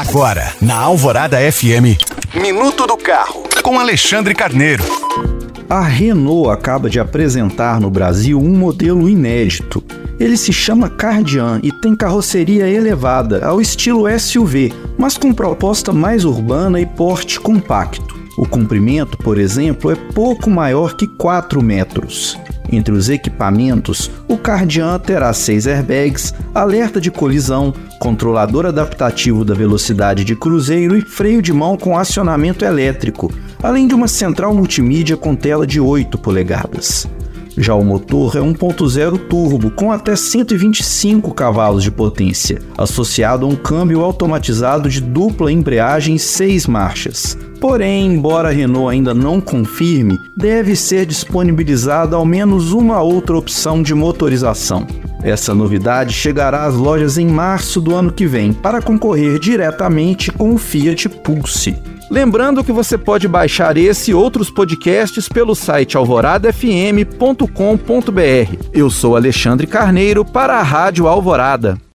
Agora, na Alvorada FM, Minuto do Carro, com Alexandre Carneiro. A Renault acaba de apresentar no Brasil um modelo inédito. Ele se chama Cardian e tem carroceria elevada, ao estilo SUV, mas com proposta mais urbana e porte compacto. O comprimento, por exemplo, é pouco maior que 4 metros. Entre os equipamentos, o Cardian terá seis airbags, alerta de colisão, controlador adaptativo da velocidade de cruzeiro e freio de mão com acionamento elétrico, além de uma central multimídia com tela de 8 polegadas. Já o motor é 1.0 turbo com até 125 cavalos de potência, associado a um câmbio automatizado de dupla embreagem 6 marchas. Porém, embora a Renault ainda não confirme, deve ser disponibilizada ao menos uma outra opção de motorização. Essa novidade chegará às lojas em março do ano que vem para concorrer diretamente com o Fiat Pulse. Lembrando que você pode baixar esse e outros podcasts pelo site alvoradafm.com.br. Eu sou Alexandre Carneiro para a Rádio Alvorada.